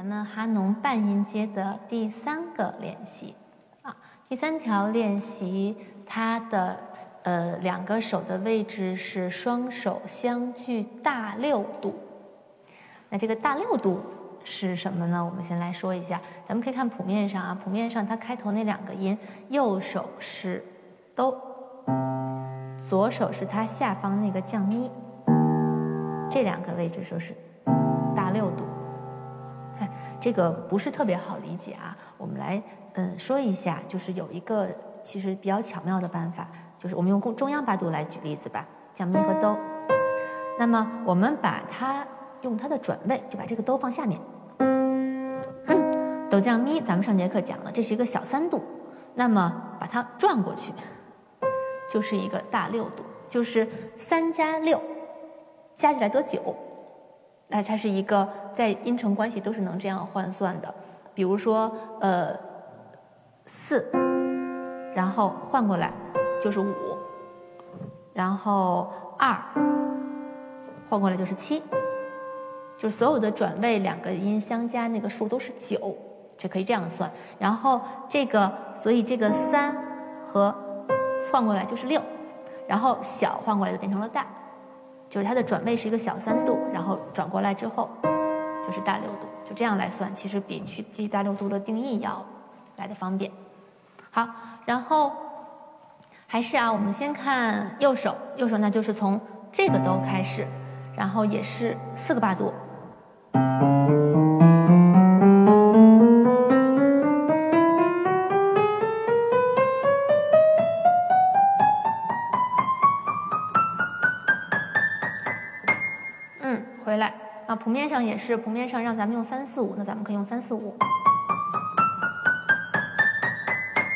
咱们哈农半音阶的第三个练习啊，第三条练习，它的呃两个手的位置是双手相距大六度。那这个大六度是什么呢？我们先来说一下，咱们可以看谱面上啊，谱面上它开头那两个音，右手是哆，左手是它下方那个降咪，这两个位置说是大六度。这个不是特别好理解啊，我们来嗯说一下，就是有一个其实比较巧妙的办法，就是我们用中央八度来举例子吧，降咪和哆。那么我们把它用它的转位，就把这个哆放下面。哆降咪，咱们上节课讲了，这是一个小三度，那么把它转过去，就是一个大六度，就是三加六加起来得九。那它是一个在音程关系都是能这样换算的，比如说呃四，然后换过来就是五，然后二换过来就是七，就是所有的转位两个音相加那个数都是九，这可以这样算。然后这个所以这个三和换过来就是六，然后小换过来就变成了大。就是它的转位是一个小三度，然后转过来之后就是大六度，就这样来算，其实比去记大六度的定义要来的方便。好，然后还是啊，我们先看右手，右手呢就是从这个哆开始，然后也是四个八度。谱面上也是，谱面上让咱们用三四五，那咱们可以用三四五，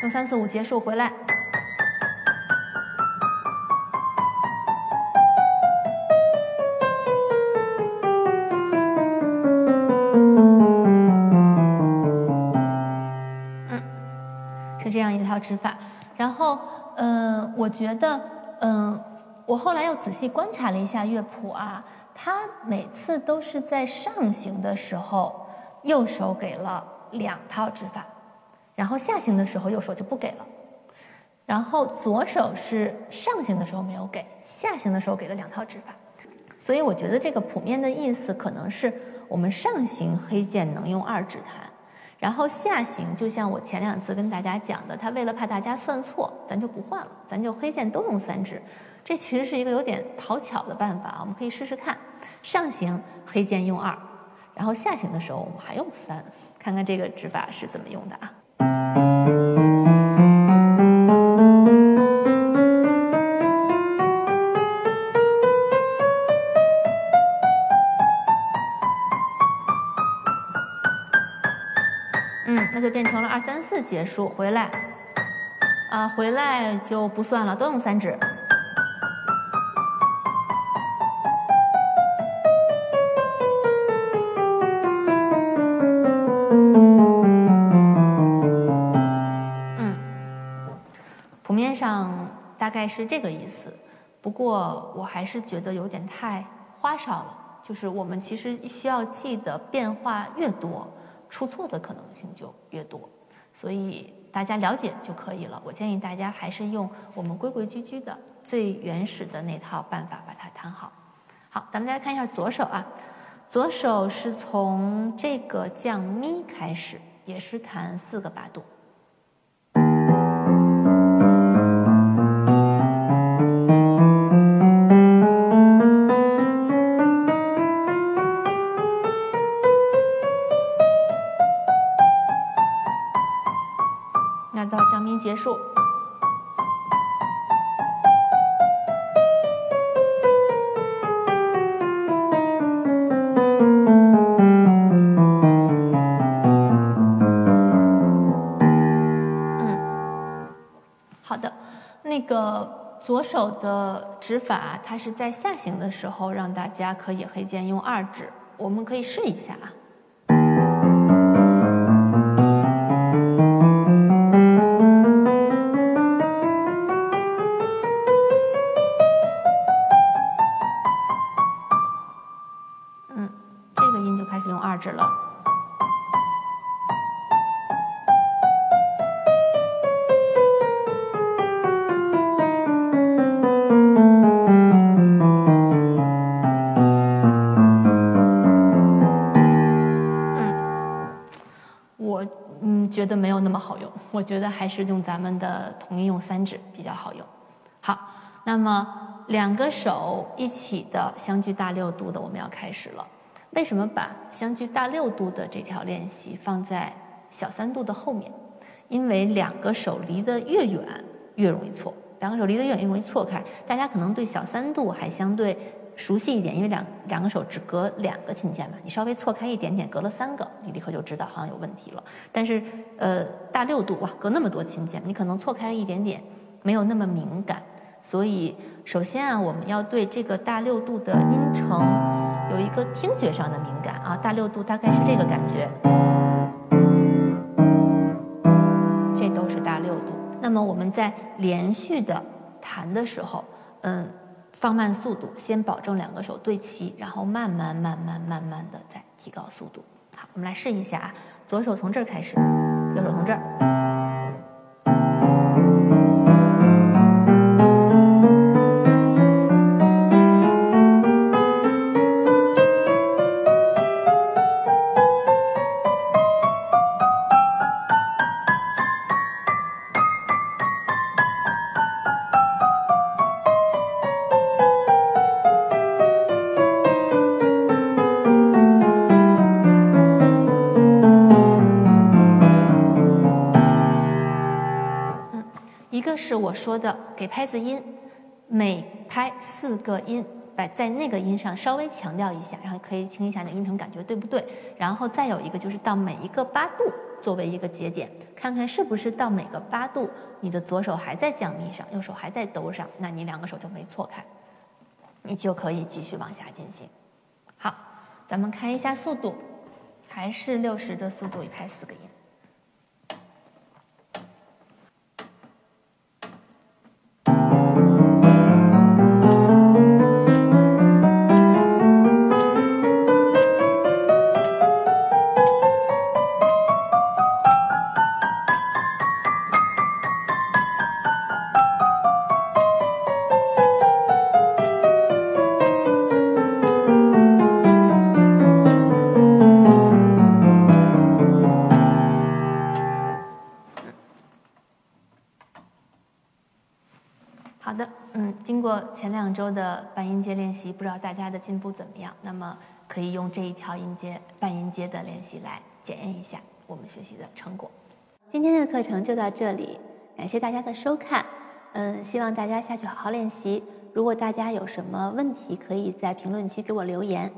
用三四五结束回来。嗯，是这样一套指法。然后，嗯，我觉得，嗯，我后来又仔细观察了一下乐谱啊。他每次都是在上行的时候，右手给了两套指法，然后下行的时候右手就不给了，然后左手是上行的时候没有给，下行的时候给了两套指法，所以我觉得这个谱面的意思可能是我们上行黑键能用二指弹，然后下行就像我前两次跟大家讲的，他为了怕大家算错，咱就不换了，咱就黑键都用三指。这其实是一个有点讨巧的办法，我们可以试试看。上行黑键用二，然后下行的时候我们还用三，看看这个指法是怎么用的啊？嗯，那就变成了二三四结束回来，啊，回来就不算了，都用三指。谱面上大概是这个意思，不过我还是觉得有点太花哨了。就是我们其实需要记的变化越多，出错的可能性就越多，所以大家了解就可以了。我建议大家还是用我们规规矩矩的、最原始的那套办法把它弹好。好，咱们再来看一下左手啊，左手是从这个降咪开始，也是弹四个八度。束。嗯，好的。那个左手的指法，它是在下行的时候，让大家可以黑键用二指。我们可以试一下啊。了。嗯，我嗯觉得没有那么好用，我觉得还是用咱们的统一用三指比较好用。好，那么两个手一起的，相距大六度的，我们要开始了。为什么把相距大六度的这条练习放在小三度的后面？因为两个手离得越远越容易错，两个手离得越远越容易错开。大家可能对小三度还相对熟悉一点，因为两两个手只隔两个琴键嘛，你稍微错开一点点，隔了三个，你立刻就知道好像有问题了。但是呃大六度哇，隔那么多琴键，你可能错开了一点点，没有那么敏感。所以首先啊，我们要对这个大六度的音程有一个听觉上的敏感啊，大六度大概是这个感觉。这都是大六度那么我们在连续的弹的时候，嗯，放慢速度，先保证两个手对齐，然后慢慢、慢慢、慢慢的再提高速度。好，我们来试一下啊，左手从这儿开始，右手从这儿。是我说的给拍子音，每拍四个音，把在那个音上稍微强调一下，然后可以听一下那音程感觉对不对？然后再有一个就是到每一个八度作为一个节点，看看是不是到每个八度，你的左手还在降咪上，右手还在兜上，那你两个手就没错开，你就可以继续往下进行。好，咱们开一下速度，还是六十的速度，一拍四个音。前两周的半音阶练习，不知道大家的进步怎么样？那么可以用这一条音阶半音阶的练习来检验一下我们学习的成果。今天的课程就到这里，感谢大家的收看。嗯，希望大家下去好好练习。如果大家有什么问题，可以在评论区给我留言。